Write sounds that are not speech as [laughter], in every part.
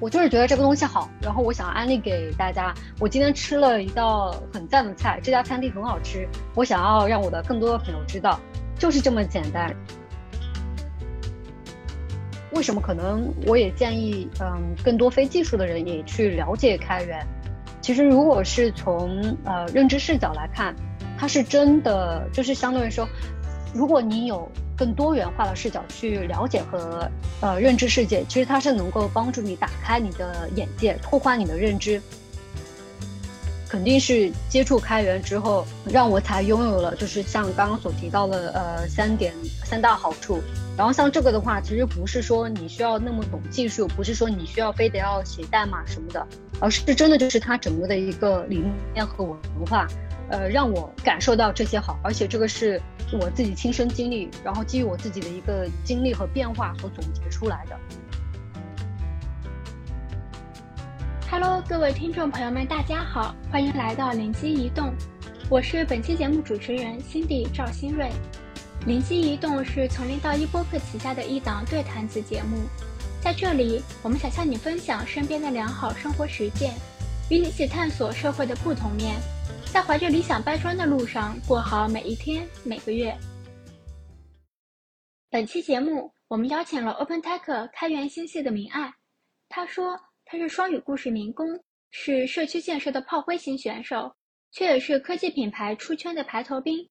我就是觉得这个东西好，然后我想安利给大家。我今天吃了一道很赞的菜，这家餐厅很好吃，我想要让我的更多的朋友知道，就是这么简单。为什么？可能我也建议，嗯，更多非技术的人也去了解开源。其实，如果是从呃认知视角来看，它是真的，就是相对来说，如果你有。更多元化的视角去了解和呃认知世界，其实它是能够帮助你打开你的眼界，拓宽你的认知。肯定是接触开源之后，让我才拥有了，就是像刚刚所提到的呃三点三大好处。然后像这个的话，其实不是说你需要那么懂技术，不是说你需要非得要写代码什么的，而是真的就是它整个的一个理念和文化。呃，让我感受到这些好，而且这个是我自己亲身经历，然后基于我自己的一个经历和变化所总结出来的。Hello，各位听众朋友们，大家好，欢迎来到灵机一动，我是本期节目主持人 Cindy 赵新瑞。灵机一动是从零到一播客旗下的一档对谈子节目，在这里，我们想向你分享身边的良好生活实践，与你一起探索社会的不同面。在怀着理想搬砖的路上，过好每一天、每个月。本期节目，我们邀请了 OpenTech 开源星系的明爱。他说他是双语故事民工，是社区建设的炮灰型选手，却也是科技品牌出圈的排头兵。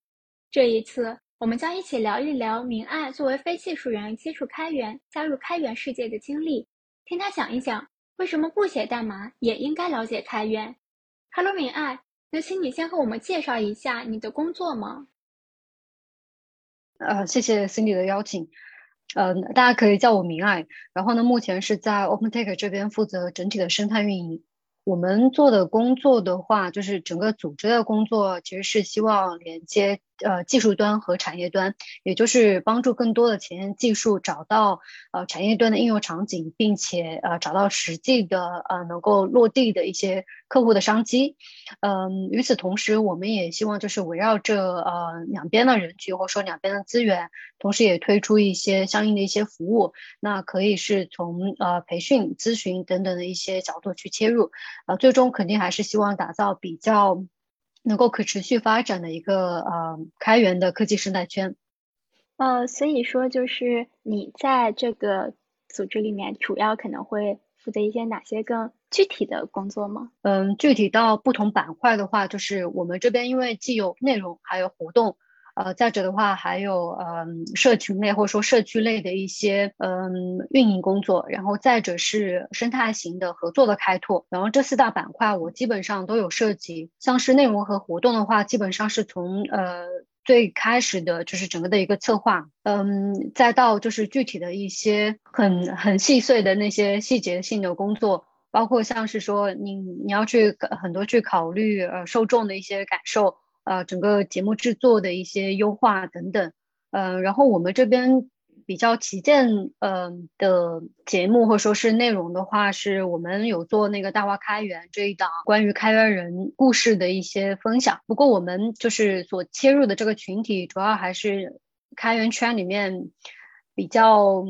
这一次，我们将一起聊一聊明爱作为非技术人接触开源、加入开源世界的经历，听他讲一讲为什么不写代码也应该了解开源。Hello，明爱。那请你先和我们介绍一下你的工作吗？呃，谢谢 Cindy 的邀请。呃，大家可以叫我明爱。然后呢，目前是在 OpenTake 这边负责整体的生态运营。我们做的工作的话，就是整个组织的工作，其实是希望连接。呃，技术端和产业端，也就是帮助更多的前沿技术找到呃产业端的应用场景，并且呃找到实际的呃能够落地的一些客户的商机。嗯，与此同时，我们也希望就是围绕着呃两边的人群或者说两边的资源，同时也推出一些相应的一些服务。那可以是从呃培训、咨询等等的一些角度去切入。呃，最终肯定还是希望打造比较。能够可持续发展的一个呃开源的科技生态圈，呃，所以说就是你在这个组织里面主要可能会负责一些哪些更具体的工作吗？嗯，具体到不同板块的话，就是我们这边因为既有内容还有活动。呃，再者的话，还有嗯，社群类或者说社区类的一些嗯运营工作，然后再者是生态型的合作的开拓，然后这四大板块我基本上都有涉及。像是内容和活动的话，基本上是从呃最开始的就是整个的一个策划，嗯，再到就是具体的一些很很细碎的那些细节性的工作，包括像是说你你要去很多去考虑呃受众的一些感受。呃，整个节目制作的一些优化等等，呃，然后我们这边比较旗舰呃的节目或者说是内容的话，是我们有做那个大话开源这一档关于开源人故事的一些分享。不过我们就是所切入的这个群体，主要还是开源圈里面比较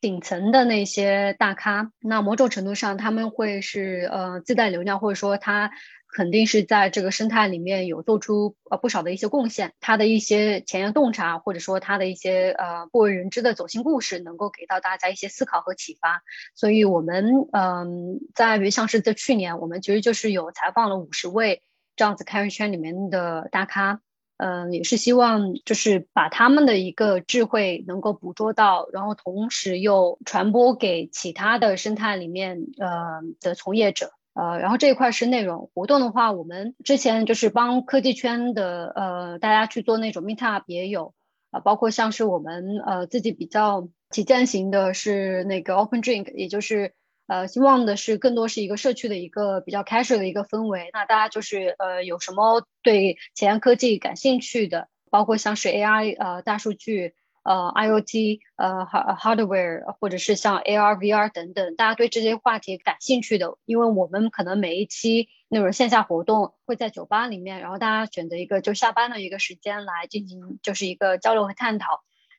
顶层的那些大咖。那某种程度上，他们会是呃自带流量，或者说他。肯定是在这个生态里面有做出呃不少的一些贡献，他的一些前沿洞察，或者说他的一些呃不为人知的走心故事，能够给到大家一些思考和启发。所以，我们嗯，在于像是在去年，我们其实就是有采访了五十位这样子开源圈里面的大咖，嗯，也是希望就是把他们的一个智慧能够捕捉到，然后同时又传播给其他的生态里面呃的从业者。呃，然后这一块是内容活动的话，我们之前就是帮科技圈的呃大家去做那种 meetup 也有啊，包括像是我们呃自己比较旗舰型的是那个 Open Drink，也就是呃希望的是更多是一个社区的一个比较 casual 的一个氛围。那大家就是呃有什么对前沿科技感兴趣的，包括像是 AI 呃大数据。呃，IOT，呃，hardware，或者是像 AR、VR 等等，大家对这些话题感兴趣的，因为我们可能每一期那种线下活动会在酒吧里面，然后大家选择一个就下班的一个时间来进行，就是一个交流和探讨，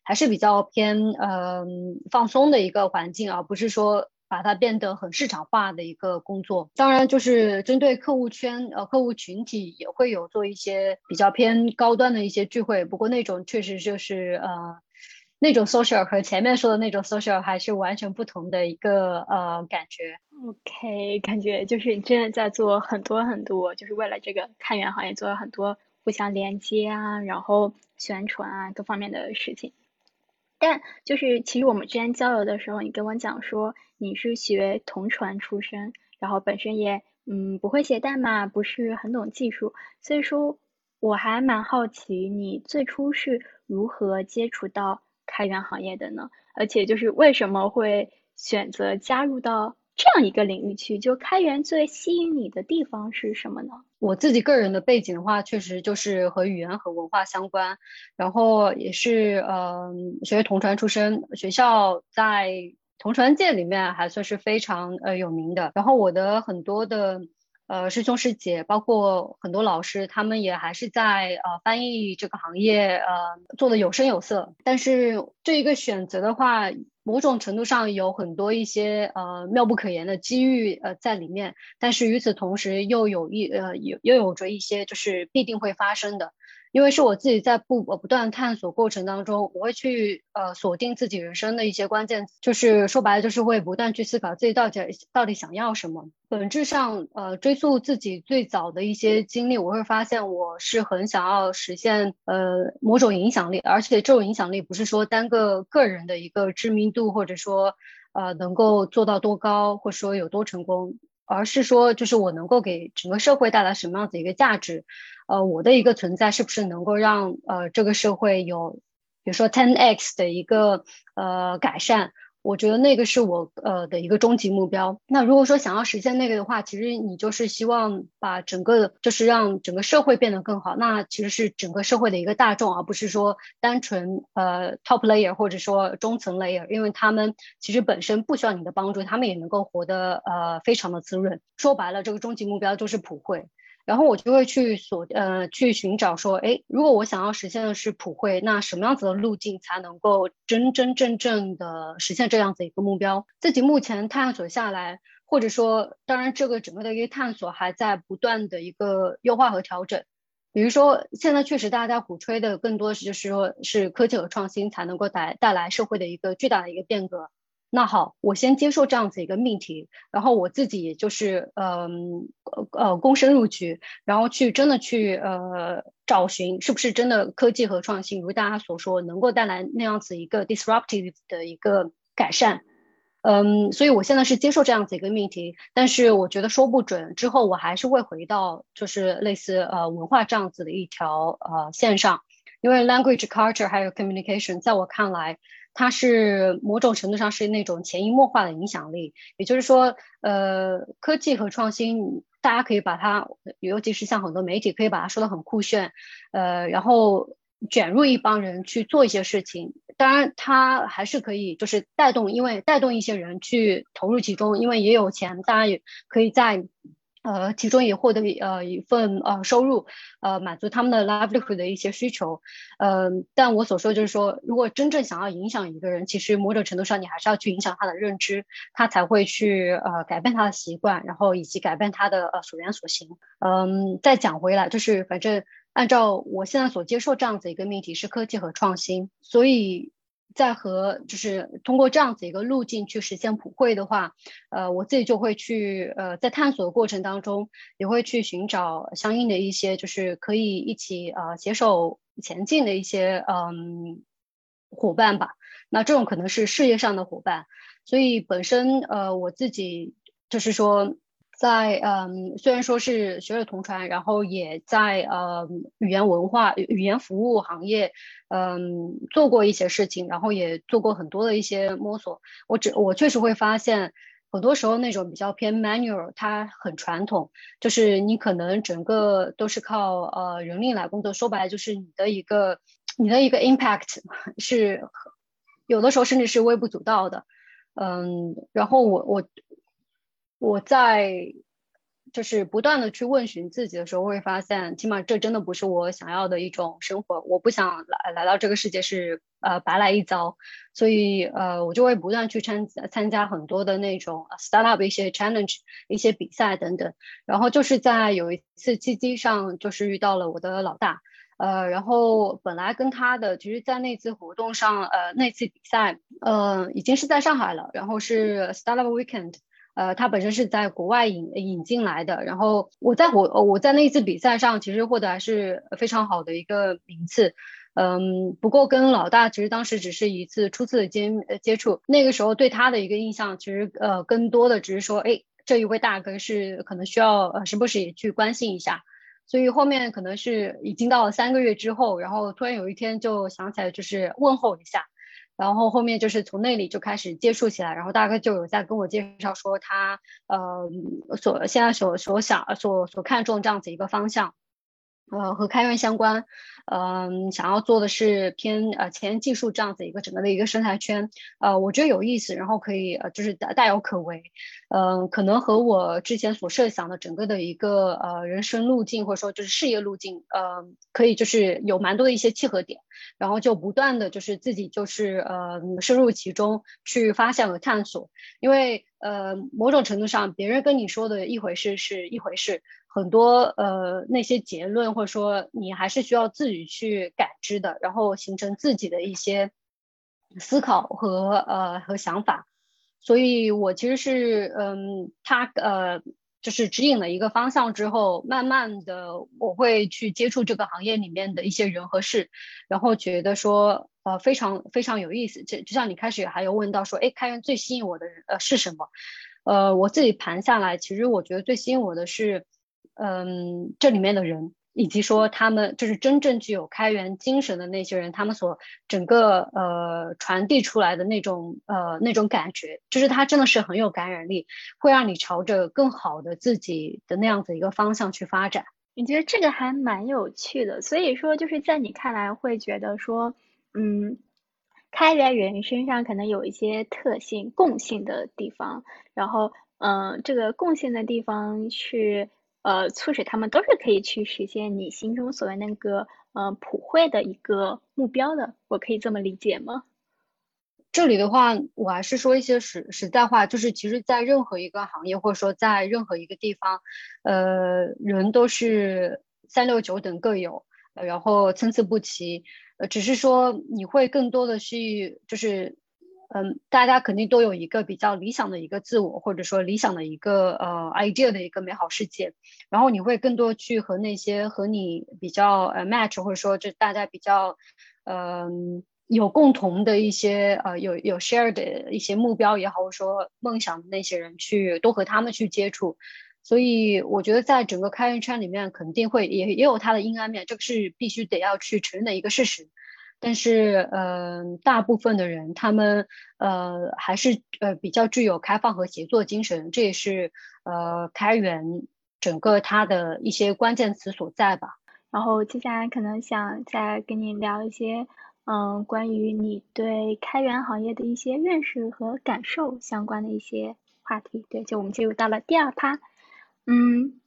还是比较偏呃放松的一个环境，而不是说把它变得很市场化的一个工作。当然，就是针对客户圈呃客户群体也会有做一些比较偏高端的一些聚会，不过那种确实就是呃。那种 social 和前面说的那种 social 还是完全不同的一个呃感觉。OK，感觉就是你真的在做很多很多，就是为了这个开源行业做了很多互相连接啊，然后宣传啊各方面的事情。但就是其实我们之前交流的时候，你跟我讲说你是学同传出身，然后本身也嗯不会写代码，不是很懂技术，所以说我还蛮好奇你最初是如何接触到。开源行业的呢，而且就是为什么会选择加入到这样一个领域去？就开源最吸引你的地方是什么呢？我自己个人的背景的话，确实就是和语言和文化相关，然后也是嗯学同传出身，学校在同传界里面还算是非常呃有名的。然后我的很多的。呃，师兄师姐，包括很多老师，他们也还是在呃翻译这个行业，呃做的有声有色。但是这一个选择的话，某种程度上有很多一些呃妙不可言的机遇呃在里面。但是与此同时，又有一呃有又有着一些就是必定会发生的。因为是我自己在不不断探索过程当中，我会去呃锁定自己人生的一些关键，就是说白了就是会不断去思考自己到底到底想要什么。本质上，呃，追溯自己最早的一些经历，我会发现我是很想要实现呃某种影响力，而且这种影响力不是说单个个人的一个知名度，或者说呃能够做到多高，或者说有多成功。而是说，就是我能够给整个社会带来什么样子一个价值，呃，我的一个存在是不是能够让呃这个社会有，比如说 ten x 的一个呃改善。我觉得那个是我呃的一个终极目标。那如果说想要实现那个的话，其实你就是希望把整个就是让整个社会变得更好。那其实是整个社会的一个大众，而不是说单纯呃 top layer 或者说中层 layer，因为他们其实本身不需要你的帮助，他们也能够活得呃非常的滋润。说白了，这个终极目标就是普惠。然后我就会去所呃去寻找说，哎，如果我想要实现的是普惠，那什么样子的路径才能够真真正正的实现这样子一个目标？自己目前探索下来，或者说，当然这个整个的一个探索还在不断的一个优化和调整。比如说，现在确实大家鼓吹的更多的是就是说是科技和创新才能够带带来社会的一个巨大的一个变革。那好，我先接受这样子一个命题，然后我自己就是嗯呃躬身入局，然后去真的去呃找寻是不是真的科技和创新如大家所说能够带来那样子一个 disruptive 的一个改善，嗯，所以我现在是接受这样子一个命题，但是我觉得说不准之后我还是会回到就是类似呃文化这样子的一条呃线上，因为 language culture 还有 communication 在我看来。它是某种程度上是那种潜移默化的影响力，也就是说，呃，科技和创新，大家可以把它，尤其是像很多媒体可以把它说的很酷炫，呃，然后卷入一帮人去做一些事情。当然，它还是可以就是带动，因为带动一些人去投入其中，因为也有钱，大家也可以在。呃，其中也获得呃一份呃收入，呃满足他们的 livelihood 的一些需求，嗯，但我所说就是说，如果真正想要影响一个人，其实某种程度上你还是要去影响他的认知，他才会去呃改变他的习惯，然后以及改变他的呃所言所行。嗯，再讲回来，就是反正按照我现在所接受这样子一个命题是科技和创新，所以。在和就是通过这样子一个路径去实现普惠的话，呃，我自己就会去呃在探索的过程当中，也会去寻找相应的一些就是可以一起呃携手前进的一些嗯伙伴吧。那这种可能是事业上的伙伴，所以本身呃我自己就是说。在嗯，虽然说是学了同传，然后也在呃语言文化、语言服务行业，嗯，做过一些事情，然后也做过很多的一些摸索。我只我确实会发现，很多时候那种比较偏 manual，它很传统，就是你可能整个都是靠呃人力来工作。说白了，就是你的一个你的一个 impact [laughs] 是有的时候甚至是微不足道的。嗯，然后我我。我在就是不断的去问询自己的时候，会发现，起码这真的不是我想要的一种生活。我不想来来到这个世界是呃白来一遭，所以呃我就会不断去参参加很多的那种 startup 一些 challenge 一些比赛等等，然后就是在有一次契机上就是遇到了我的老大，呃然后本来跟他的其实，在那次活动上呃那次比赛呃已经是在上海了，然后是 startup weekend。呃，他本身是在国外引引进来的，然后我在我我在那一次比赛上，其实获得还是非常好的一个名次，嗯，不过跟老大其实当时只是一次初次的接接触，那个时候对他的一个印象，其实呃更多的只是说，哎，这一位大哥是可能需要呃时不时也去关心一下，所以后面可能是已经到了三个月之后，然后突然有一天就想起来就是问候一下。然后后面就是从那里就开始接触起来，然后大概就有在跟我介绍说他呃所现在所所想所所看重这样子一个方向，呃和开源相关。嗯，想要做的是偏呃前沿技术这样子一个整个的一个生态圈，呃，我觉得有意思，然后可以呃就是大大有可为，嗯，可能和我之前所设想的整个的一个呃人生路径或者说就是事业路径，呃，可以就是有蛮多的一些契合点，然后就不断的就是自己就是呃深入其中去发现和探索，因为呃某种程度上别人跟你说的一回事是一回事。很多呃那些结论，或者说你还是需要自己去感知的，然后形成自己的一些思考和呃和想法。所以我其实是嗯，他呃就是指引了一个方向之后，慢慢的我会去接触这个行业里面的一些人和事，然后觉得说呃非常非常有意思。就就像你开始还有问到说，哎，开源最吸引我的呃是什么？呃，我自己盘下来，其实我觉得最吸引我的是。嗯，这里面的人，以及说他们就是真正具有开源精神的那些人，他们所整个呃传递出来的那种呃那种感觉，就是他真的是很有感染力，会让你朝着更好的自己的那样子一个方向去发展。你觉得这个还蛮有趣的，所以说就是在你看来会觉得说，嗯，开源人身上可能有一些特性共性的地方，然后嗯，这个共性的地方是。呃，促使他们都是可以去实现你心中所谓那个呃普惠的一个目标的，我可以这么理解吗？这里的话，我还是说一些实实在话，就是其实，在任何一个行业或者说在任何一个地方，呃，人都是三六九等各有，然后参差不齐，呃，只是说你会更多的去就是。嗯，大家肯定都有一个比较理想的一个自我，或者说理想的一个呃 idea 的一个美好世界，然后你会更多去和那些和你比较呃 match，或者说这大家比较嗯有共同的一些呃有有 share 的一些目标也好，或者说梦想的那些人去多和他们去接触，所以我觉得在整个开源圈里面肯定会也也有它的阴暗面，这个是必须得要去承认的一个事实。但是，嗯，大部分的人他们呃还是呃比较具有开放和协作精神，这也是呃开源整个它的一些关键词所在吧。然后接下来可能想再跟你聊一些，嗯，关于你对开源行业的一些认识和感受相关的一些话题。对，就我们进入到了第二趴，嗯，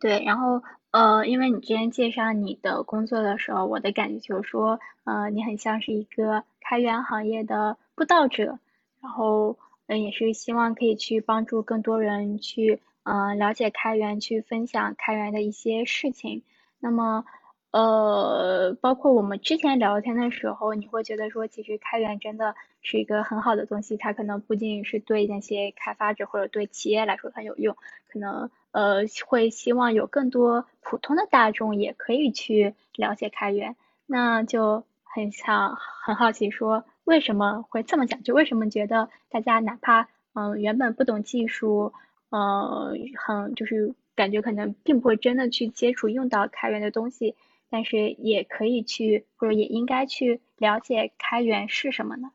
对，然后。呃，因为你之前介绍你的工作的时候，我的感觉就是说，呃，你很像是一个开源行业的布道者，然后，嗯，也是希望可以去帮助更多人去，嗯，了解开源，去分享开源的一些事情。那么，呃，包括我们之前聊天的时候，你会觉得说，其实开源真的是一个很好的东西，它可能不仅仅是对那些开发者或者对企业来说很有用，可能。呃，会希望有更多普通的大众也可以去了解开源，那就很想很好奇，说为什么会这么讲？就为什么觉得大家哪怕嗯原本不懂技术，嗯很就是感觉可能并不会真的去接触用到开源的东西，但是也可以去或者也应该去了解开源是什么呢？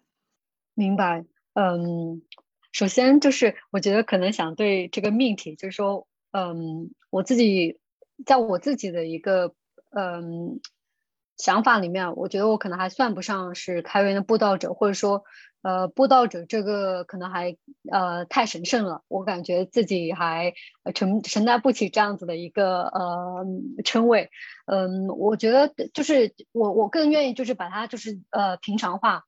明白，嗯，首先就是我觉得可能想对这个命题，就是说。嗯，我自己在我自己的一个嗯想法里面，我觉得我可能还算不上是开源的布道者，或者说，呃，布道者这个可能还呃太神圣了，我感觉自己还承承担不起这样子的一个呃称谓。嗯，我觉得就是我我更愿意就是把它就是呃平常化。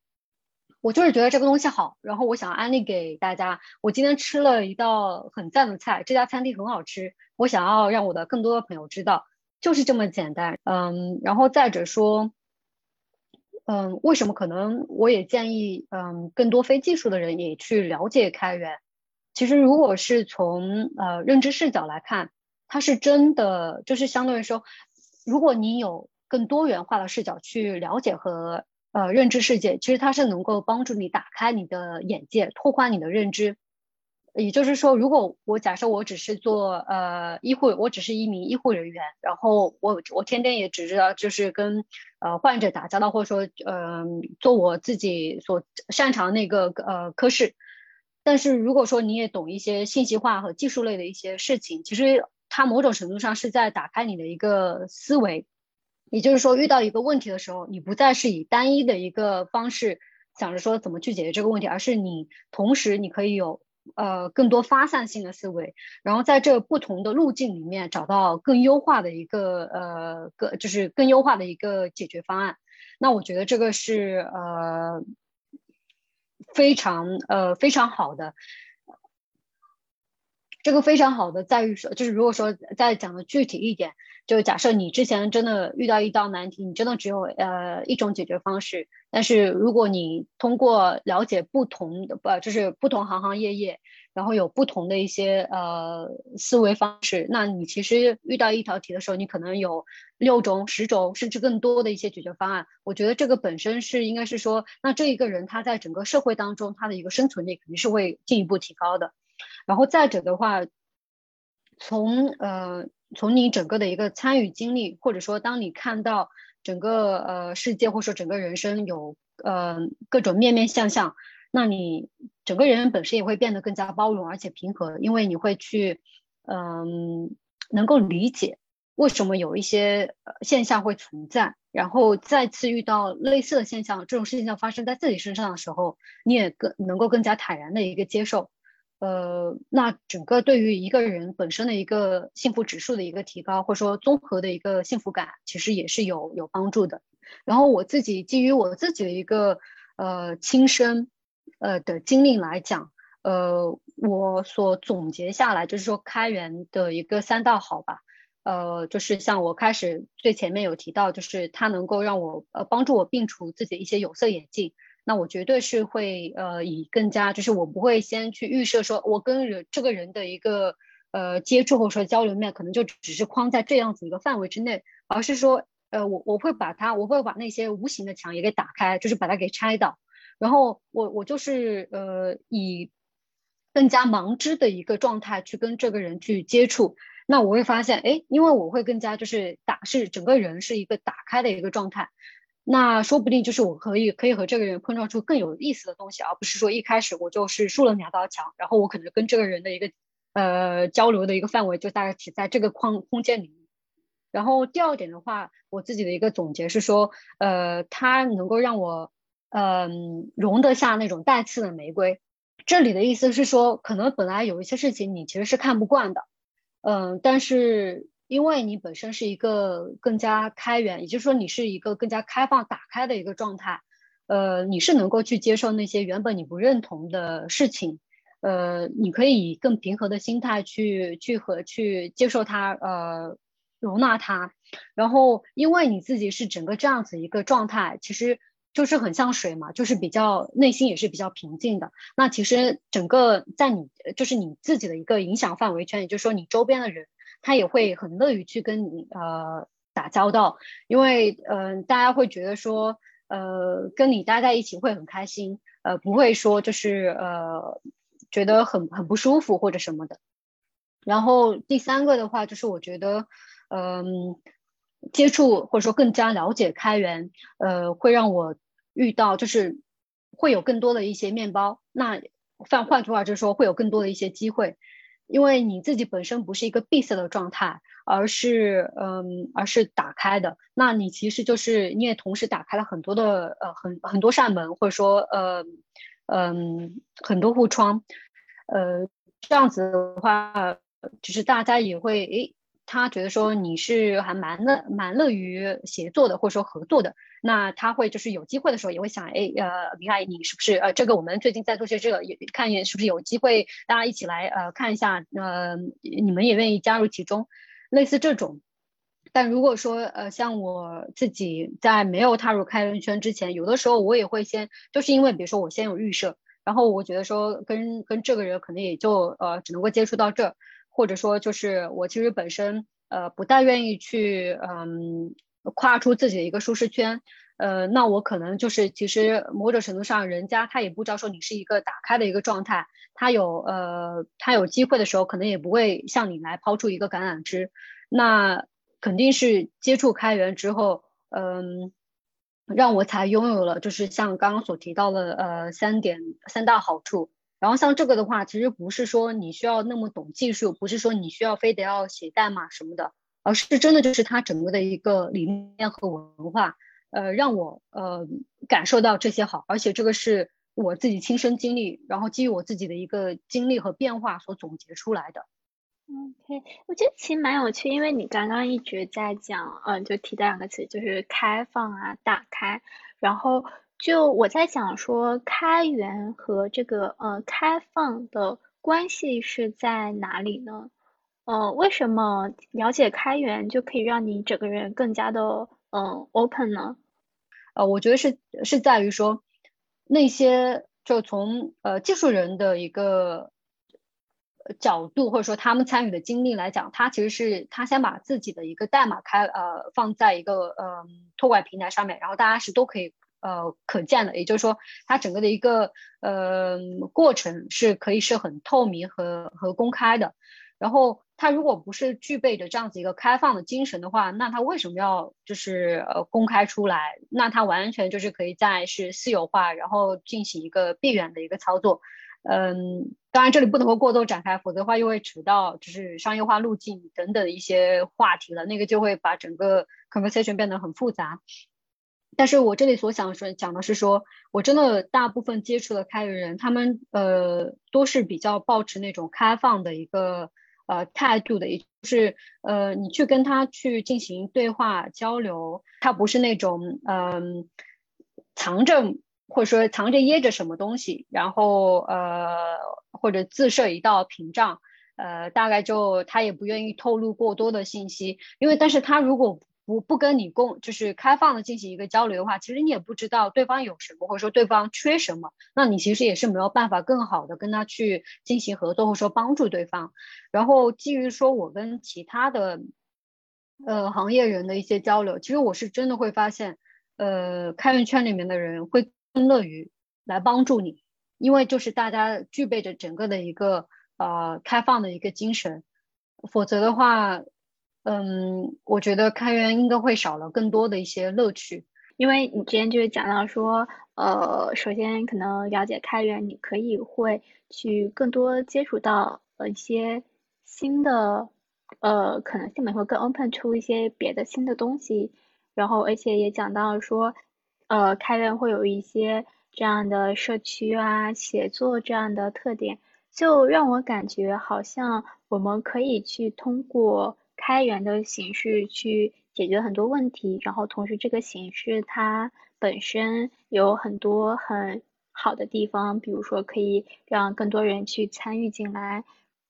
我就是觉得这个东西好，然后我想安利给大家。我今天吃了一道很赞的菜，这家餐厅很好吃，我想要让我的更多的朋友知道。就是这么简单，嗯，然后再者说，嗯，为什么可能我也建议，嗯，更多非技术的人也去了解开源。其实，如果是从呃认知视角来看，它是真的，就是相对来说，如果你有更多元化的视角去了解和呃认知世界，其实它是能够帮助你打开你的眼界，拓宽你的认知。也就是说，如果我假设我只是做呃医护，我只是一名医护人员，然后我我天天也只知道就是跟呃患者打交道，或者说嗯做我自己所擅长那个呃科室。但是如果说你也懂一些信息化和技术类的一些事情，其实它某种程度上是在打开你的一个思维。也就是说，遇到一个问题的时候，你不再是以单一的一个方式想着说怎么去解决这个问题，而是你同时你可以有。呃，更多发散性的思维，然后在这不同的路径里面找到更优化的一个呃个，就是更优化的一个解决方案。那我觉得这个是呃非常呃非常好的。这个非常好的在于说，就是如果说再讲的具体一点，就假设你之前真的遇到一道难题，你真的只有呃一种解决方式。但是如果你通过了解不同的不就是不同行行业业，然后有不同的一些呃思维方式，那你其实遇到一条题的时候，你可能有六种、十种甚至更多的一些解决方案。我觉得这个本身是应该是说，那这一个人他在整个社会当中他的一个生存力肯定是会进一步提高的。然后再者的话，从呃从你整个的一个参与经历，或者说当你看到整个呃世界或者说整个人生有呃各种面面相相，那你整个人本身也会变得更加包容而且平和，因为你会去嗯能够理解为什么有一些现象会存在，然后再次遇到类似的现象，这种现象发生在自己身上的时候，你也更能够更加坦然的一个接受。呃，那整个对于一个人本身的一个幸福指数的一个提高，或者说综合的一个幸福感，其实也是有有帮助的。然后我自己基于我自己的一个呃亲身呃的经历来讲，呃，我所总结下来就是说开源的一个三大好吧。呃，就是像我开始最前面有提到，就是它能够让我呃帮助我摒除自己一些有色眼镜。那我绝对是会呃以更加就是我不会先去预设说我跟人这个人的一个呃接触或者说交流面可能就只是框在这样子一个范围之内，而是说呃我我会把它我会把那些无形的墙也给打开，就是把它给拆倒，然后我我就是呃以更加盲知的一个状态去跟这个人去接触，那我会发现哎，因为我会更加就是打是整个人是一个打开的一个状态。那说不定就是我可以可以和这个人碰撞出更有意思的东西，而不是说一开始我就是竖了两道墙，然后我可能跟这个人的一个呃交流的一个范围就大概只在这个框空间里。然后第二点的话，我自己的一个总结是说，呃，它能够让我嗯容得下那种带刺的玫瑰。这里的意思是说，可能本来有一些事情你其实是看不惯的，嗯，但是。因为你本身是一个更加开源，也就是说你是一个更加开放、打开的一个状态，呃，你是能够去接受那些原本你不认同的事情，呃，你可以以更平和的心态去去和去接受它，呃，容纳它。然后，因为你自己是整个这样子一个状态，其实就是很像水嘛，就是比较内心也是比较平静的。那其实整个在你就是你自己的一个影响范围圈，也就是说你周边的人。他也会很乐于去跟你呃打交道，因为嗯大家会觉得说呃跟你待在一起会很开心，呃不会说就是呃觉得很很不舒服或者什么的。然后第三个的话就是我觉得嗯接触或者说更加了解开源，呃会让我遇到就是会有更多的一些面包，那换换句话就是说会有更多的一些机会。因为你自己本身不是一个闭塞的状态，而是嗯，而是打开的。那你其实就是你也同时打开了很多的呃很很多扇门，或者说呃嗯很多户窗，呃这样子的话，就是大家也会诶。他觉得说你是还蛮乐蛮乐于协作的，或者说合作的，那他会就是有机会的时候也会想，哎，呃，李爱你是不是呃这个我们最近在做些这个，也看一眼是不是有机会大家一起来呃看一下，呃，你们也愿意加入其中，类似这种。但如果说呃像我自己在没有踏入开源圈之前，有的时候我也会先就是因为比如说我先有预设，然后我觉得说跟跟这个人可能也就呃只能够接触到这。或者说，就是我其实本身呃不太愿意去嗯跨出自己的一个舒适圈，呃，那我可能就是其实某种程度上，人家他也不知道说你是一个打开的一个状态，他有呃他有机会的时候，可能也不会向你来抛出一个橄榄枝，那肯定是接触开源之后，嗯，让我才拥有了就是像刚刚所提到的呃三点三大好处。然后像这个的话，其实不是说你需要那么懂技术，不是说你需要非得要写代码什么的，而是真的就是它整个的一个理念和文化，呃，让我呃感受到这些好，而且这个是我自己亲身经历，然后基于我自己的一个经历和变化所总结出来的。OK，我觉得其实蛮有趣，因为你刚刚一直在讲，嗯，就提到两个词，就是开放啊，打开，然后。就我在想说，开源和这个呃开放的关系是在哪里呢？呃，为什么了解开源就可以让你整个人更加的嗯 open 呢？呃，我觉得是是在于说那些就从呃技术人的一个角度或者说他们参与的经历来讲，他其实是他先把自己的一个代码开呃放在一个呃托管平台上面，然后大家是都可以。呃，可见的，也就是说，它整个的一个呃过程是可以是很透明和和公开的。然后，它如果不是具备着这样子一个开放的精神的话，那它为什么要就是呃公开出来？那它完全就是可以在是私有化，然后进行一个闭源的一个操作。嗯，当然这里不能够过多展开，否则的话又会扯到就是商业化路径等等一些话题了，那个就会把整个 conversation 变得很复杂。但是我这里所想说讲的是说，我真的大部分接触的开源人，他们呃都是比较保持那种开放的一个呃态度的，也就是呃你去跟他去进行对话交流，他不是那种嗯藏着或者说藏着掖着什么东西，然后呃或者自设一道屏障，呃大概就他也不愿意透露过多的信息，因为但是他如果不不跟你共就是开放的进行一个交流的话，其实你也不知道对方有什么，或者说对方缺什么，那你其实也是没有办法更好的跟他去进行合作，或者说帮助对方。然后基于说我跟其他的呃行业人的一些交流，其实我是真的会发现，呃，开源圈里面的人会更乐于来帮助你，因为就是大家具备着整个的一个呃开放的一个精神，否则的话。嗯，我觉得开源应该会少了更多的一些乐趣，因为你之前就是讲到说，呃，首先可能了解开源，你可以会去更多接触到呃一些新的呃可能性，会更 open 出一些别的新的东西，然后而且也讲到说，呃，开源会有一些这样的社区啊、协作这样的特点，就让我感觉好像我们可以去通过。开源的形式去解决很多问题，然后同时这个形式它本身有很多很好的地方，比如说可以让更多人去参与进来，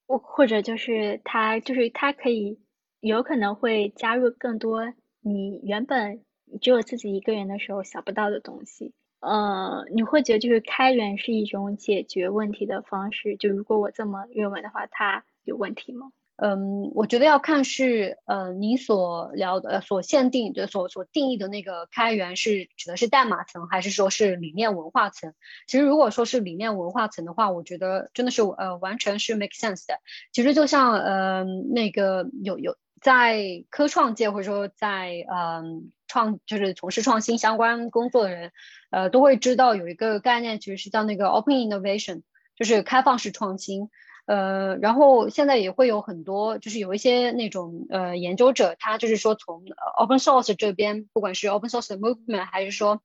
或或者就是它就是它可以有可能会加入更多你原本只有自己一个人的时候想不到的东西。呃，你会觉得就是开源是一种解决问题的方式？就如果我这么认为的话，它有问题吗？嗯，我觉得要看是呃你所聊的、所限定的、所所定义的那个开源是指的是代码层，还是说是理念文化层？其实如果说是理念文化层的话，我觉得真的是呃完全是 make sense 的。其实就像呃那个有有在科创界或者说在嗯创就是从事创新相关工作的人，呃都会知道有一个概念，其实是叫那个 open innovation，就是开放式创新。呃，然后现在也会有很多，就是有一些那种呃研究者，他就是说从 open source 这边，不管是 open source 的 movement，还是说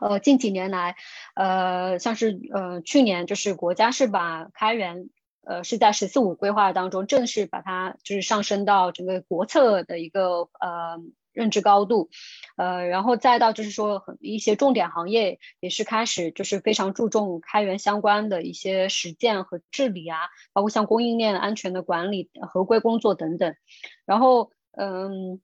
呃近几年来，呃像是呃去年就是国家是把开源呃是在“十四五”规划当中正式把它就是上升到整个国策的一个呃。认知高度，呃，然后再到就是说，一些重点行业也是开始就是非常注重开源相关的一些实践和治理啊，包括像供应链安全的管理、合规工作等等，然后嗯。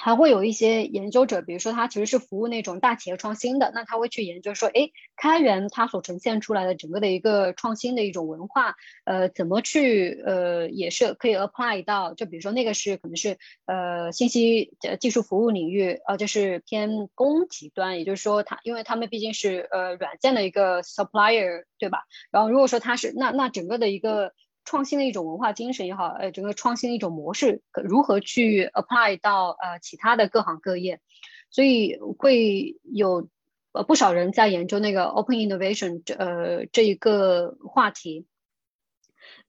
还会有一些研究者，比如说他其实是服务那种大企业创新的，那他会去研究说，哎，开源它所呈现出来的整个的一个创新的一种文化，呃，怎么去呃也是可以 apply 到，就比如说那个是可能是呃信息技术服务领域，呃就是偏供给端，也就是说它因为他们毕竟是呃软件的一个 supplier，对吧？然后如果说它是那那整个的一个。创新的一种文化精神也好，呃，整个创新的一种模式如何去 apply 到呃其他的各行各业，所以会有呃不少人在研究那个 open innovation 这呃这一个话题。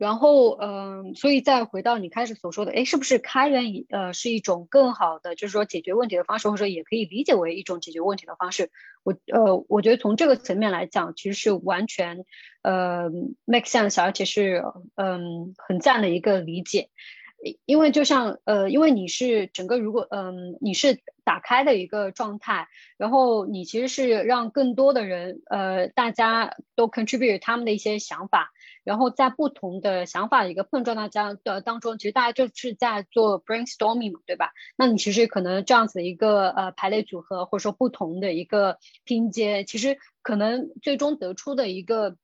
然后，嗯，所以再回到你开始所说的，哎，是不是开源呃是一种更好的，就是说解决问题的方式，或者说也可以理解为一种解决问题的方式？我呃，我觉得从这个层面来讲，其实是完全呃 make sense，而且是嗯很赞的一个理解。因为就像呃，因为你是整个如果嗯你是打开的一个状态，然后你其实是让更多的人呃大家都 contribute 他们的一些想法。然后在不同的想法的一个碰撞当中的当中，其实大家就是在做 brainstorming，对吧？那你其实可能这样子一个呃排列组合，或者说不同的一个拼接，其实可能最终得出的一个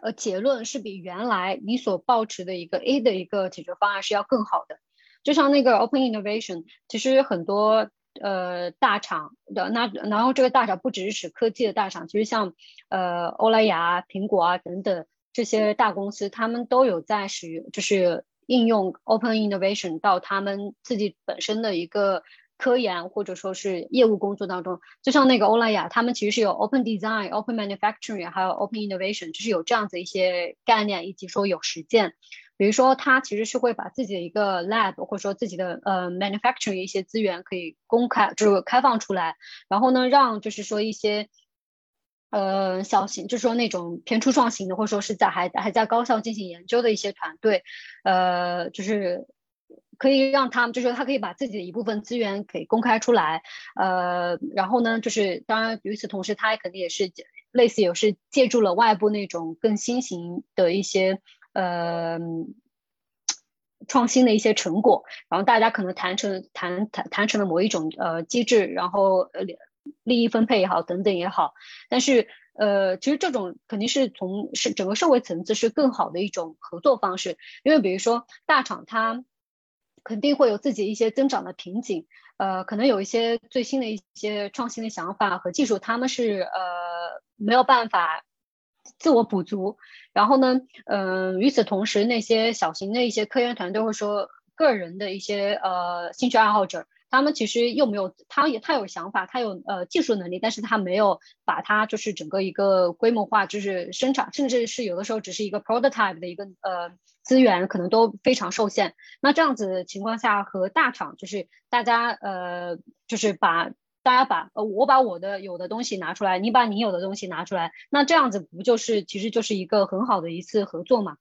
呃结论是比原来你所抱持的一个 A 的一个解决方案是要更好的。就像那个 open innovation，其实很多呃大厂的那然后这个大厂不只是指科技的大厂，其实像呃欧莱雅、苹果啊等等。这些大公司，他们都有在使用，就是应用 open innovation 到他们自己本身的一个科研或者说是业务工作当中。就像那个欧莱雅，他们其实是有 open design、open manufacturing，还有 open innovation，就是有这样子一些概念，以及说有实践。比如说，他其实是会把自己的一个 lab 或者说自己的呃 manufacturing 一些资源可以公开，就是开放出来，然后呢，让就是说一些。呃，小型就是说那种偏初创型的，或者说是在还还在高校进行研究的一些团队，呃，就是可以让他们，就是说他可以把自己的一部分资源给公开出来，呃，然后呢，就是当然与此同时，他也肯定也是类似也是借助了外部那种更新型的一些呃创新的一些成果，然后大家可能谈成谈谈谈成了某一种呃机制，然后呃。利益分配也好，等等也好，但是呃，其实这种肯定是从是整个社会层次是更好的一种合作方式，因为比如说大厂它肯定会有自己一些增长的瓶颈，呃，可能有一些最新的一些创新的想法和技术，他们是呃没有办法自我补足，然后呢，嗯，与此同时，那些小型的一些科研团队或者说个人的一些呃兴趣爱好者。他们其实又没有，他也他有想法，他有呃技术能力，但是他没有把它就是整个一个规模化，就是生产，甚至是有的时候只是一个 prototype 的一个呃资源，可能都非常受限。那这样子情况下，和大厂就是大家呃就是把大家把呃我把我的有的东西拿出来，你把你有的东西拿出来，那这样子不就是其实就是一个很好的一次合作嘛？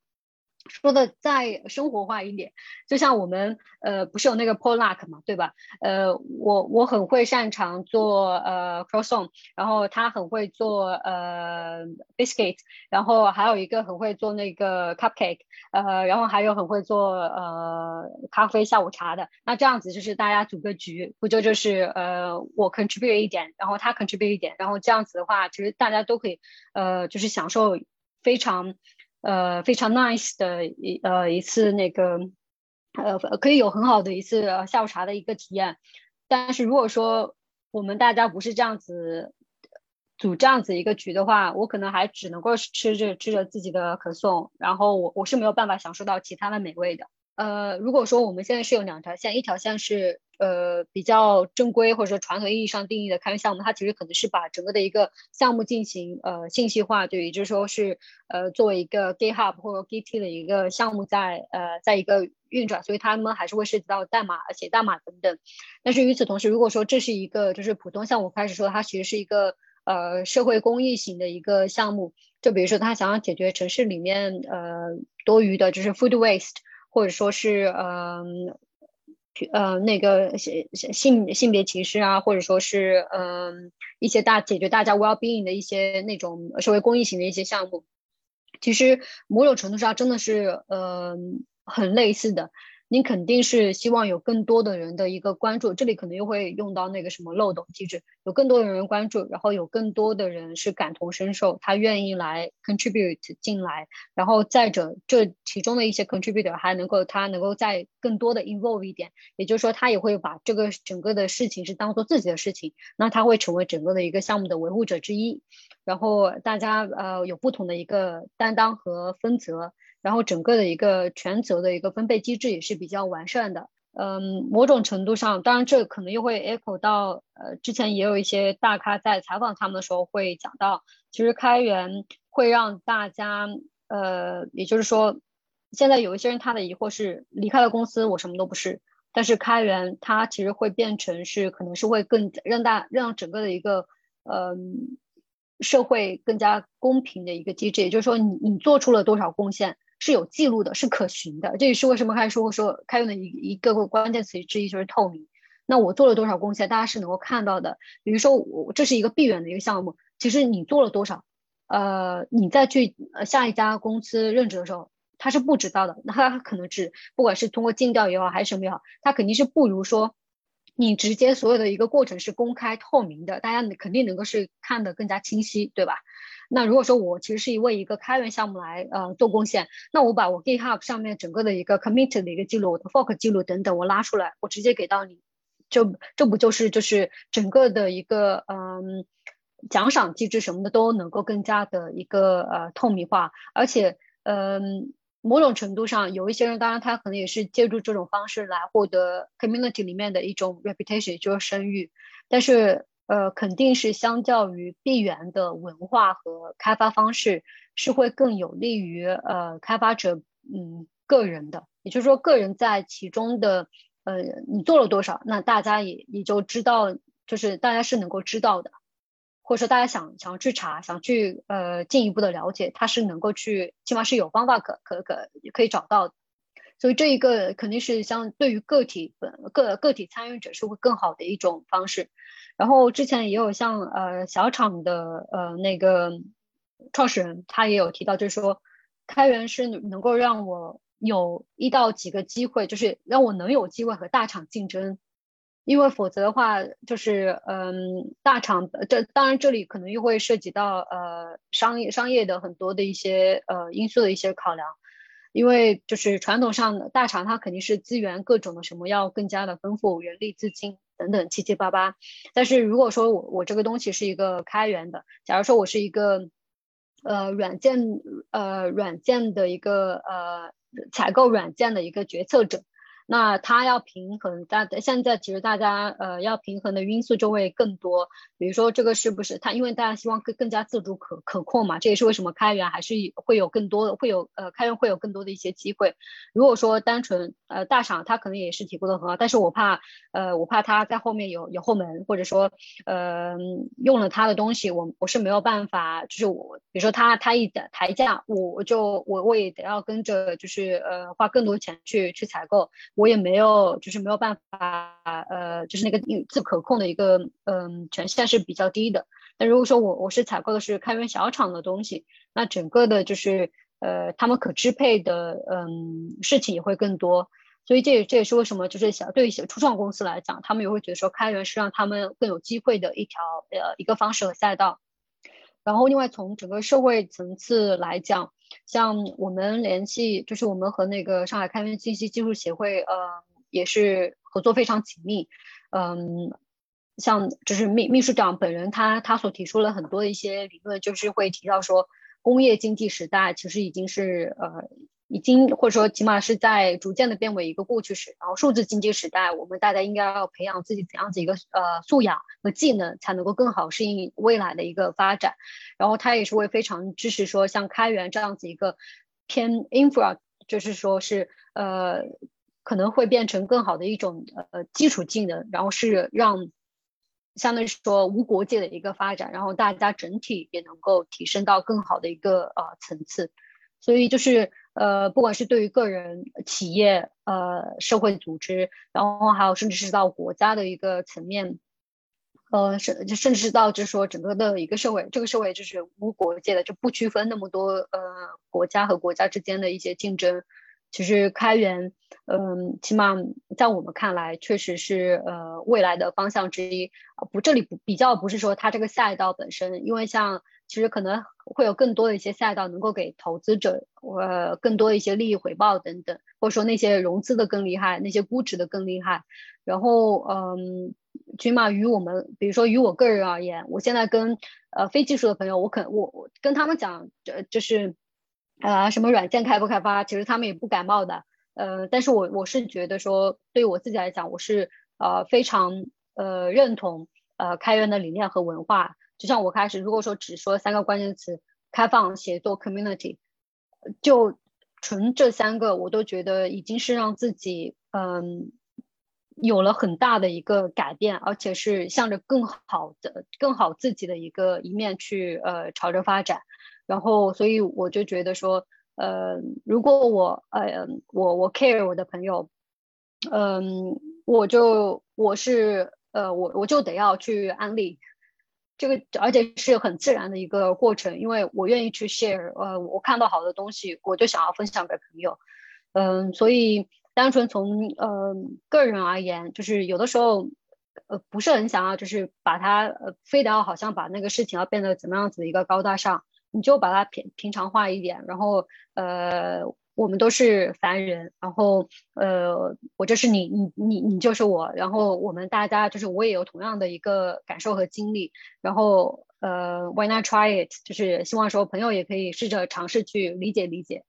说的再生活化一点，就像我们呃不是有那个 Polak 嘛，对吧？呃，我我很会擅长做呃 croissant，然后他很会做呃 biscuit，然后还有一个很会做那个 cupcake，呃，然后还有很会做呃咖啡下午茶的。那这样子就是大家组个局，不就就是呃我 contribute 一点，然后他 contribute 一点，然后这样子的话，其实大家都可以呃就是享受非常。呃，非常 nice 的一呃一次那个，呃，可以有很好的一次下午茶的一个体验。但是如果说我们大家不是这样子组这样子一个局的话，我可能还只能够吃着吃着自己的可颂，然后我我是没有办法享受到其他的美味的。呃，如果说我们现在是有两条线，一条线是呃比较正规或者说传统意义上定义的开源项目，它其实可能是把整个的一个项目进行呃信息化，就也就是说是呃作为一个 GitHub 或者 Git 的一个项目在呃在一个运转，所以他们还是会涉及到代码写代码等等。但是与此同时，如果说这是一个就是普通项目，开始说它其实是一个呃社会公益型的一个项目，就比如说他想要解决城市里面呃多余的就是 food waste。或者说是嗯呃呃那个性性性别歧视啊，或者说是嗯一些大解决大家 well being 的一些那种社会公益型的一些项目，其实某种程度上真的是嗯很类似的。你肯定是希望有更多的人的一个关注，这里可能又会用到那个什么漏斗机制，有更多的人关注，然后有更多的人是感同身受，他愿意来 contribute 进来，然后再者这其中的一些 contributor 还能够他能够再更多的 involve 一点，也就是说他也会把这个整个的事情是当做自己的事情，那他会成为整个的一个项目的维护者之一，然后大家呃有不同的一个担当和分责。然后整个的一个权责的一个分配机制也是比较完善的，嗯，某种程度上，当然这可能又会 echo 到，呃，之前也有一些大咖在采访他们的时候会讲到，其实开源会让大家，呃，也就是说，现在有一些人他的疑惑是离开了公司我什么都不是，但是开源它其实会变成是可能是会更让大让整个的一个，嗯，社会更加公平的一个机制，也就是说你你做出了多少贡献。是有记录的，是可循的。这也是为什么开始说说开源的一一个关键词之一就是透明。那我做了多少贡献，大家是能够看到的。比如说我这是一个闭源的一个项目，其实你做了多少，呃，你再去呃下一家公司任职的时候，他是不知道的。那他可能只不管是通过尽调也好，还是什么也好，他肯定是不如说你直接所有的一个过程是公开透明的，大家肯定能够是看得更加清晰，对吧？那如果说我其实是一位一个开源项目来呃做贡献，那我把我 GitHub 上面整个的一个 commit 的一个记录、我的 fork 记录等等，我拉出来，我直接给到你，就这不就是就是整个的一个嗯奖赏机制什么的都能够更加的一个呃透明化，而且嗯某种程度上有一些人，当然他可能也是借助这种方式来获得 community 里面的一种 reputation，就是声誉，但是。呃，肯定是相较于闭源的文化和开发方式，是会更有利于呃开发者嗯个人的，也就是说个人在其中的呃你做了多少，那大家也也就知道，就是大家是能够知道的，或者说大家想想要去查，想去呃进一步的了解，他是能够去，起码是有方法可可可可以找到的，所以这一个肯定是相对于个体本个个体参与者是会更好的一种方式。然后之前也有像呃小厂的呃那个创始人，他也有提到，就是说开源是能够让我有一到几个机会，就是让我能有机会和大厂竞争，因为否则的话，就是嗯大厂这当然这里可能又会涉及到呃商业商业的很多的一些呃因素的一些考量，因为就是传统上大厂它肯定是资源各种的什么要更加的丰富，人力资金。等等七七八八，但是如果说我我这个东西是一个开源的，假如说我是一个呃软件呃软件的一个呃采购软件的一个决策者。那它要平衡，大现在其实大家呃要平衡的因素就会更多，比如说这个是不是它，因为大家希望更更加自主可可控嘛，这也是为什么开源还是会有更多的会有呃开源会有更多的一些机会。如果说单纯呃大厂它可能也是提供的很好，但是我怕呃我怕它在后面有有后门，或者说呃用了它的东西，我我是没有办法，就是我比如说它它一抬价，我我就我我也得要跟着就是呃花更多钱去去采购。我也没有，就是没有办法，呃，就是那个自可控的一个，嗯，权限是比较低的。那如果说我我是采购的是开源小厂的东西，那整个的就是，呃，他们可支配的，嗯，事情也会更多。所以这也这也是为什么，就是小对一些初创公司来讲，他们也会觉得说开源是让他们更有机会的一条，呃，一个方式和赛道。然后另外从整个社会层次来讲。像我们联系，就是我们和那个上海开源信息技术协会，呃，也是合作非常紧密。嗯，像就是秘秘书长本人，他他所提出了很多的一些理论，就是会提到说，工业经济时代其实已经是呃已经或者说起码是在逐渐的变为一个过去式。然后数字经济时代，我们大家应该要培养自己怎样子一个呃素养和技能，才能够更好适应未来的一个发展。然后他也是会非常支持说像开源这样子一个偏 infra，就是说是呃可能会变成更好的一种呃基础技能，然后是让。相对说无国界的一个发展，然后大家整体也能够提升到更好的一个呃层次，所以就是呃不管是对于个人、企业、呃社会组织，然后还有甚至是到国家的一个层面，呃甚甚至是到就是说整个的一个社会，这个社会就是无国界的，就不区分那么多呃国家和国家之间的一些竞争。其实开源，嗯，起码在我们看来，确实是呃未来的方向之一。不，这里不比较不是说它这个赛道本身，因为像其实可能会有更多的一些赛道能够给投资者呃更多一些利益回报等等，或者说那些融资的更厉害，那些估值的更厉害。然后嗯，起码于我们，比如说于我个人而言，我现在跟呃非技术的朋友，我可我我跟他们讲，呃就是。呃，什么软件开不开发，其实他们也不感冒的。呃，但是我我是觉得说，对于我自己来讲，我是呃非常呃认同呃开源的理念和文化。就像我开始，如果说只说三个关键词，开放、协作、community，就纯这三个，我都觉得已经是让自己嗯有了很大的一个改变，而且是向着更好的、更好自己的一个一面去呃朝着发展。然后，所以我就觉得说，呃，如果我，呃，我我 care 我的朋友，嗯，我就我是，呃，我我就得要去安利，这个而且是很自然的一个过程，因为我愿意去 share，呃，我看到好的东西，我就想要分享给朋友，嗯，所以单纯从呃个人而言，就是有的时候，呃，不是很想要，就是把它，呃，非得要好像把那个事情要变得怎么样子的一个高大上。你就把它平平常化一点，然后呃，我们都是凡人，然后呃，我就是你，你你你就是我，然后我们大家就是我也有同样的一个感受和经历，然后呃，Why not try it？就是希望说朋友也可以试着尝试去理解理解，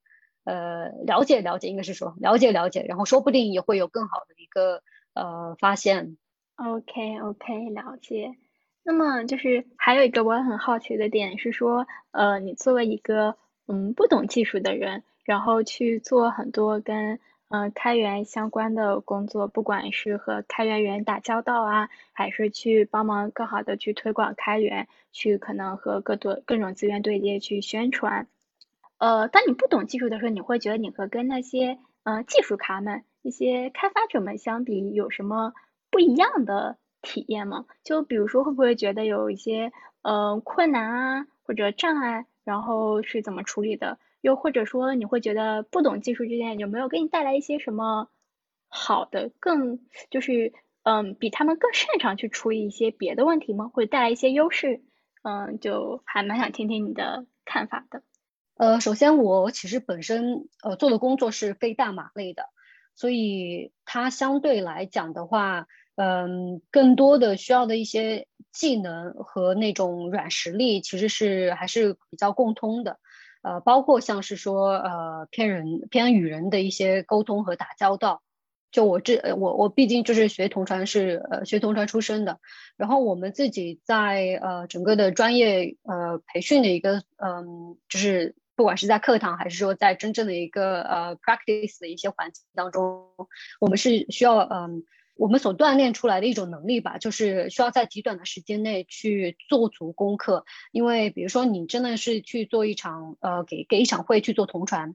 呃，了解了解，应该是说了解了解，然后说不定也会有更好的一个呃发现。OK OK，了解。那么就是还有一个我很好奇的点是说，呃，你作为一个嗯不懂技术的人，然后去做很多跟嗯开源相关的工作，不管是和开源人打交道啊，还是去帮忙更好的去推广开源，去可能和各多各种资源对接去宣传。呃，当你不懂技术的时候，你会觉得你和跟那些嗯技术咖们、一些开发者们相比有什么不一样的？体验吗？就比如说，会不会觉得有一些呃困难啊，或者障碍，然后是怎么处理的？又或者说，你会觉得不懂技术之间有没有给你带来一些什么好的，更就是嗯比他们更擅长去处理一些别的问题吗？会带来一些优势？嗯，就还蛮想听听你的看法的。呃，首先我其实本身呃做的工作是非代码类的，所以它相对来讲的话。嗯，更多的需要的一些技能和那种软实力，其实是还是比较共通的。呃，包括像是说，呃，偏人偏与人的一些沟通和打交道。就我这，我我毕竟就是学同传，是呃学同传出身的。然后我们自己在呃整个的专业呃培训的一个，嗯，就是不管是在课堂还是说在真正的一个呃 practice 的一些环境当中，我们是需要嗯。我们所锻炼出来的一种能力吧，就是需要在极短的时间内去做足功课。因为比如说，你真的是去做一场呃，给给一场会去做同传，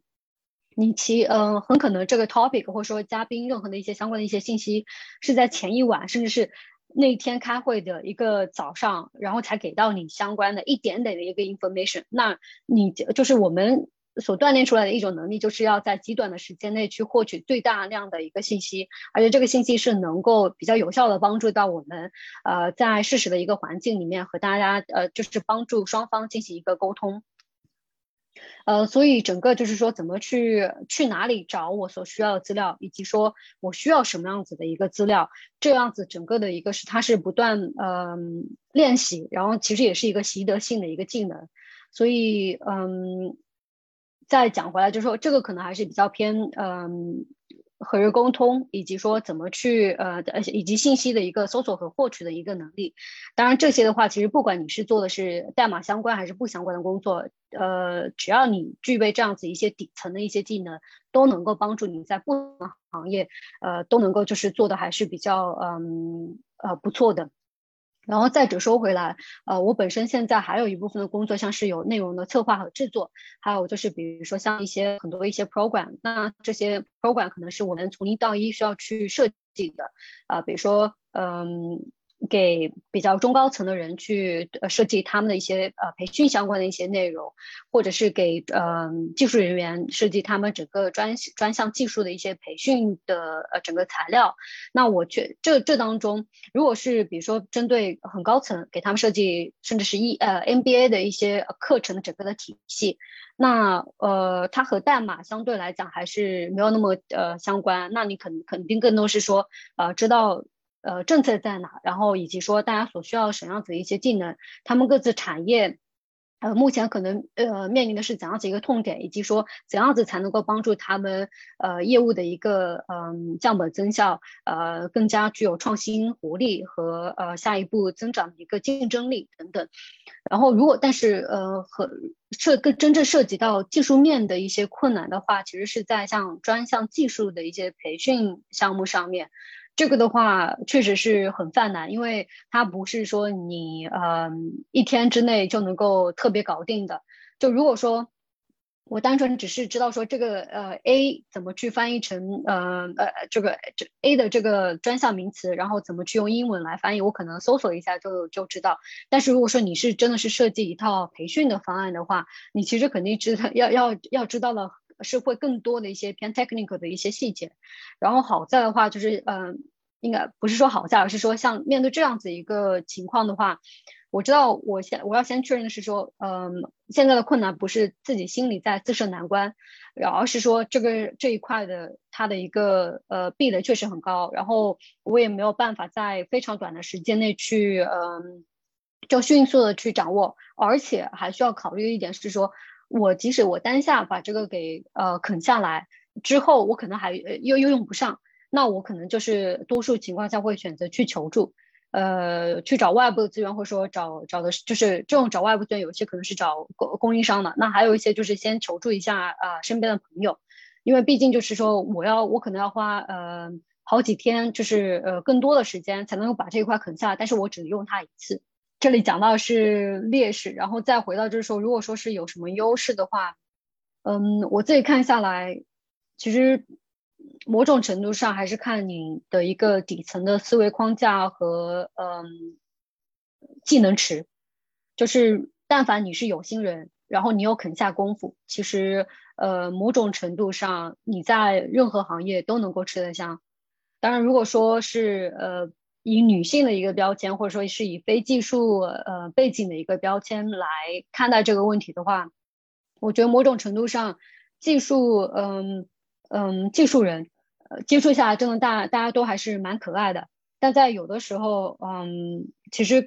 你其嗯很可能这个 topic 或者说嘉宾任何的一些相关的一些信息，是在前一晚甚至是那天开会的一个早上，然后才给到你相关的一点点的一个 information。那你就是我们。所锻炼出来的一种能力，就是要在极短的时间内去获取最大量的一个信息，而且这个信息是能够比较有效的帮助到我们，呃，在事实的一个环境里面和大家，呃，就是帮助双方进行一个沟通，呃，所以整个就是说怎么去去哪里找我所需要的资料，以及说我需要什么样子的一个资料，这样子整个的一个是它是不断嗯练习，然后其实也是一个习得性的一个技能，所以嗯。再讲回来，就是说这个可能还是比较偏嗯。和人沟通，以及说怎么去呃，以及信息的一个搜索和获取的一个能力。当然，这些的话，其实不管你是做的是代码相关还是不相关的工作，呃，只要你具备这样子一些底层的一些技能，都能够帮助你在不同行业，呃，都能够就是做的还是比较嗯呃不错的。然后再者说回来，呃，我本身现在还有一部分的工作，像是有内容的策划和制作，还有就是比如说像一些很多一些 program，那这些 program 可能是我们从零到一需要去设计的，啊，比如说，嗯。给比较中高层的人去设计他们的一些呃培训相关的一些内容，或者是给呃技术人员设计他们整个专专项技术的一些培训的呃整个材料。那我觉这这当中，如果是比如说针对很高层给他们设计，甚至是一呃 MBA 的一些课程的整个的体系，那呃它和代码相对来讲还是没有那么呃相关。那你肯肯定更多是说呃知道。呃，政策在哪？然后以及说大家所需要什么样子的一些技能，他们各自产业，呃，目前可能呃面临的是怎样子一个痛点，以及说怎样子才能够帮助他们呃业务的一个嗯降本增效，呃更加具有创新活力和呃下一步增长的一个竞争力等等。然后如果但是呃和涉更真正涉及到技术面的一些困难的话，其实是在像专项技术的一些培训项目上面。这个的话确实是很泛滥，因为它不是说你呃一天之内就能够特别搞定的。就如果说我单纯只是知道说这个呃 A 怎么去翻译成呃呃这个这 A 的这个专项名词，然后怎么去用英文来翻译，我可能搜索一下就就知道。但是如果说你是真的是设计一套培训的方案的话，你其实肯定知道要要要知道了。是会更多的一些偏 technical 的一些细节，然后好在的话就是，嗯，应该不是说好在，而是说像面对这样子一个情况的话，我知道我先我要先确认的是说，嗯，现在的困难不是自己心里在自设难关，而是说这个这一块的它的一个呃壁垒确实很高，然后我也没有办法在非常短的时间内去，嗯，就迅速的去掌握，而且还需要考虑一点是说。我即使我当下把这个给呃啃下来之后，我可能还又又用不上，那我可能就是多数情况下会选择去求助，呃，去找外部的资源，或者说找找的就是这种找外部资源，有些可能是找供供应商的，那还有一些就是先求助一下啊身边的朋友，因为毕竟就是说我要我可能要花呃好几天，就是呃更多的时间才能够把这一块啃下来，但是我只用它一次。这里讲到是劣势，然后再回到就是说，如果说是有什么优势的话，嗯，我自己看下来，其实某种程度上还是看你的一个底层的思维框架和嗯技能池，就是但凡你是有心人，然后你又肯下功夫，其实呃某种程度上你在任何行业都能够吃得香。当然，如果说是呃。以女性的一个标签，或者说是以非技术呃背景的一个标签来看待这个问题的话，我觉得某种程度上，技术嗯嗯技术人呃接触下来，真的大大家都还是蛮可爱的。但在有的时候，嗯，其实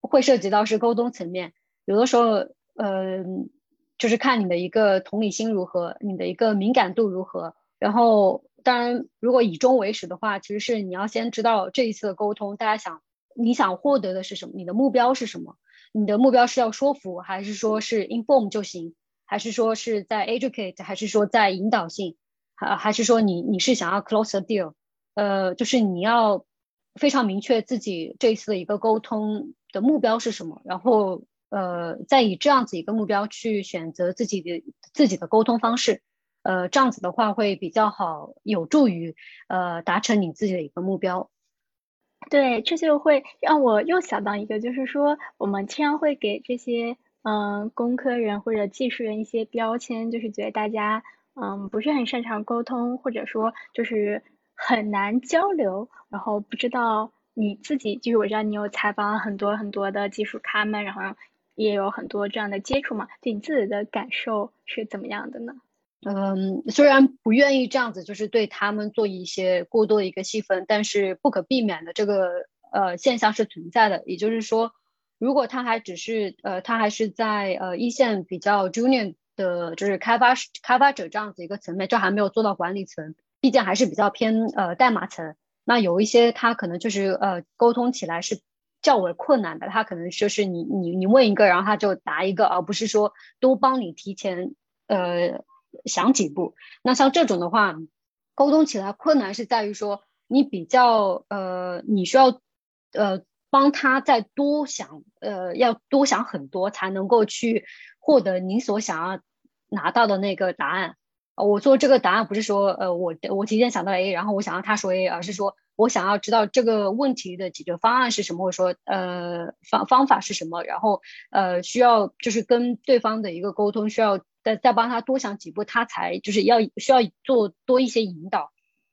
会涉及到是沟通层面，有的时候嗯就是看你的一个同理心如何，你的一个敏感度如何，然后。当然，如果以终为始的话，其实是你要先知道这一次的沟通，大家想你想获得的是什么，你的目标是什么？你的目标是要说服，还是说是 inform 就行？还是说是在 educate？还是说在引导性？还还是说你你是想要 close the deal？呃，就是你要非常明确自己这一次的一个沟通的目标是什么，然后呃，再以这样子一个目标去选择自己的自己的沟通方式。呃，这样子的话会比较好，有助于呃达成你自己的一个目标。对，这就会让我又想到一个，就是说我们经常会给这些嗯工科人或者技术人一些标签，就是觉得大家嗯不是很擅长沟通，或者说就是很难交流，然后不知道你自己，就是我知道你有采访很多很多的技术咖们，然后也有很多这样的接触嘛，对你自己的感受是怎么样的呢？嗯，虽然不愿意这样子，就是对他们做一些过多的一个细分，但是不可避免的这个呃现象是存在的。也就是说，如果他还只是呃他还是在呃一线比较 junior 的，就是开发开发者这样子一个层面，就还没有做到管理层，毕竟还是比较偏呃代码层。那有一些他可能就是呃沟通起来是较为困难的，他可能就是你你你问一个，然后他就答一个，而不是说都帮你提前呃想几步。那像这种的话，沟通起来困难是在于说你比较呃你需要呃帮他再多想呃要多想很多才能够去获得你所想要拿到的那个答案。我做这个答案不是说，呃，我我提前想到 A，然后我想要他说 A，而是说我想要知道这个问题的解决方案是什么，或者说，呃，方方法是什么，然后，呃，需要就是跟对方的一个沟通，需要再再帮他多想几步，他才就是要需要做多一些引导。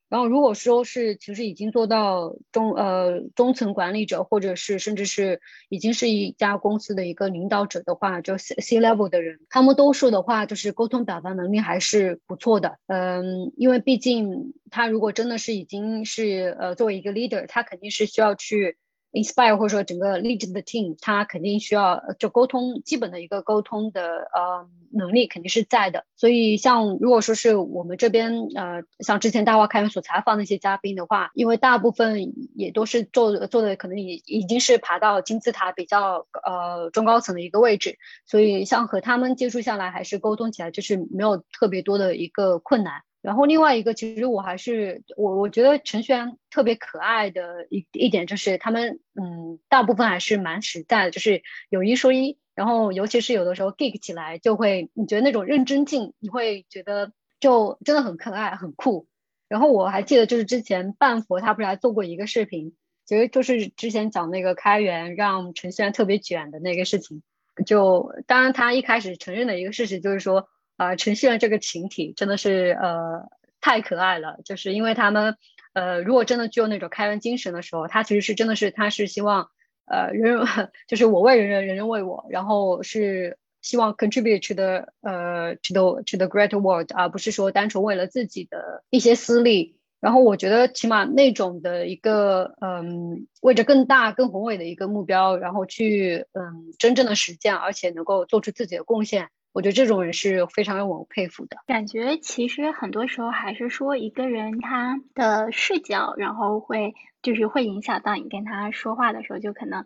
然后，如果说是其实已经做到中呃中层管理者，或者是甚至是已经是一家公司的一个领导者的话，就 C C level 的人，他们多数的话就是沟通表达能力还是不错的。嗯，因为毕竟他如果真的是已经是呃作为一个 leader，他肯定是需要去。Inspire 或者说整个 lead the team，他肯定需要就沟通基本的一个沟通的呃能力肯定是在的。所以像如果说是我们这边呃像之前大话开源所采访那些嘉宾的话，因为大部分也都是做做的可能已已经是爬到金字塔比较呃中高层的一个位置，所以像和他们接触下来，还是沟通起来就是没有特别多的一个困难。然后另外一个，其实我还是我我觉得程序员特别可爱的一一点就是他们，嗯，大部分还是蛮实在的，就是有一说一。然后尤其是有的时候 geek 起来，就会你觉得那种认真劲，你会觉得就真的很可爱很酷。然后我还记得就是之前半佛他不是还做过一个视频，其实就是之前讲那个开源让程序员特别卷的那个事情。就当然他一开始承认的一个事实就是说。啊，程序员这个群体真的是呃太可爱了，就是因为他们呃如果真的具有那种开源精神的时候，他其实是真的是他是希望呃人人 [laughs] 就是我为人人人人为我，然后是希望 contribute to the 呃 to the to the great world，而不是说单纯为了自己的一些私利。然后我觉得起码那种的一个嗯为着更大更宏伟的一个目标，然后去嗯真正的实践，而且能够做出自己的贡献。我觉得这种人是非常让我佩服的。感觉其实很多时候还是说一个人他的视角，然后会就是会影响到你跟他说话的时候，就可能，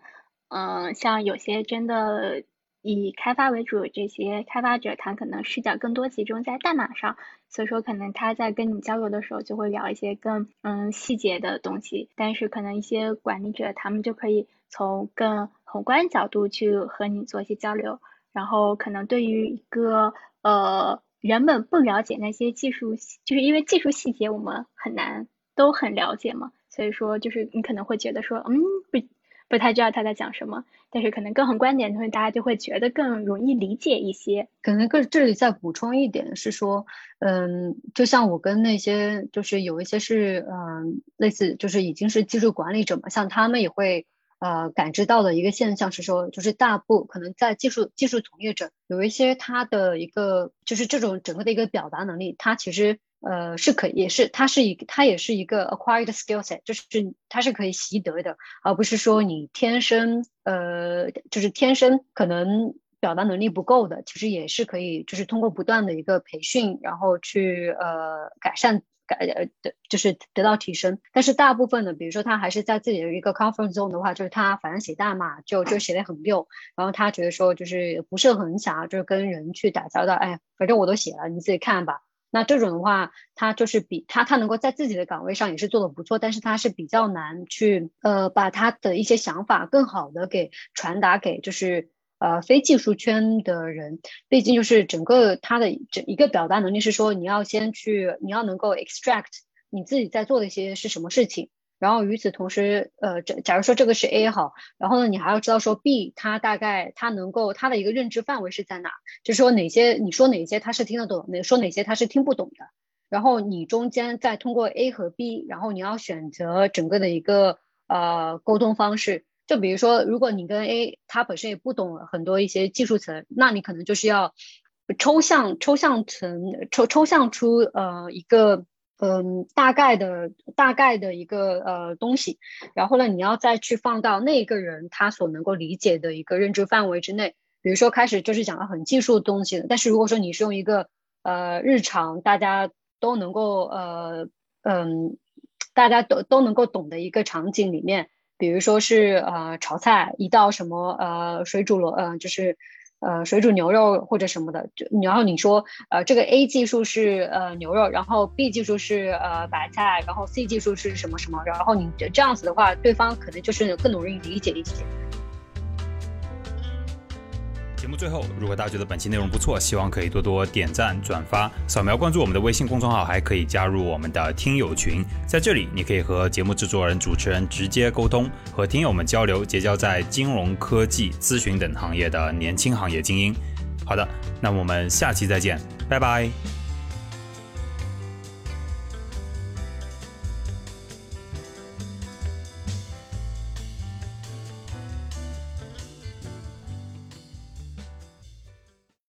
嗯，像有些真的以开发为主这些开发者，他可能视角更多集中在代码上，所以说可能他在跟你交流的时候就会聊一些更嗯细节的东西。但是可能一些管理者他们就可以从更宏观角度去和你做一些交流。然后可能对于一个呃原本不了解那些技术，就是因为技术细节我们很难都很了解嘛，所以说就是你可能会觉得说，嗯，不不太知道他在讲什么，但是可能更宏观点的话，大家就会觉得更容易理解一些。可能更这里再补充一点是说，嗯，就像我跟那些就是有一些是嗯类似就是已经是技术管理者嘛，像他们也会。呃，感知到的一个现象是说，就是大部可能在技术技术从业者有一些他的一个就是这种整个的一个表达能力，他其实呃是可以也是他是一他也是一个 acquired skill set，就是他是可以习得的，而不是说你天生呃就是天生可能表达能力不够的，其实也是可以就是通过不断的一个培训，然后去呃改善。改呃的就是得到提升，但是大部分的，比如说他还是在自己的一个 comfort zone 的话，就是他反正写代码就就写的很溜，然后他觉得说就是不是很想要就是跟人去打交道，哎，反正我都写了，你自己看吧。那这种的话，他就是比他他能够在自己的岗位上也是做的不错，但是他是比较难去呃把他的一些想法更好的给传达给就是。呃，非技术圈的人，毕竟就是整个他的整一个表达能力是说，你要先去，你要能够 extract 你自己在做的一些是什么事情，然后与此同时，呃，假假如说这个是 A 好，然后呢，你还要知道说 B 他大概他能够他的一个认知范围是在哪，就是说哪些你说哪些他是听得懂，哪说哪些他是听不懂的，然后你中间再通过 A 和 B，然后你要选择整个的一个呃沟通方式。就比如说，如果你跟 A 他本身也不懂很多一些技术层，那你可能就是要抽象抽象层抽抽象出呃一个嗯大概的大概的一个呃东西，然后呢，你要再去放到那个人他所能够理解的一个认知范围之内，比如说开始就是讲了很技术的东西，但是如果说你是用一个呃日常大家都能够呃嗯大家都都能够懂的一个场景里面，比如说是呃炒菜一道什么呃水煮螺呃就是。呃，水煮牛肉或者什么的，就然后你说，呃，这个 A 技术是呃牛肉，然后 B 技术是呃白菜，然后 C 技术是什么什么，然后你这样子的话，对方可能就是更容易理解一些。节目最后，如果大家觉得本期内容不错，希望可以多多点赞、转发、扫描关注我们的微信公众号，还可以加入我们的听友群。在这里，你可以和节目制作人、主持人直接沟通，和听友们交流，结交在金融科技、咨询等行业的年轻行业精英。好的，那我们下期再见，拜拜。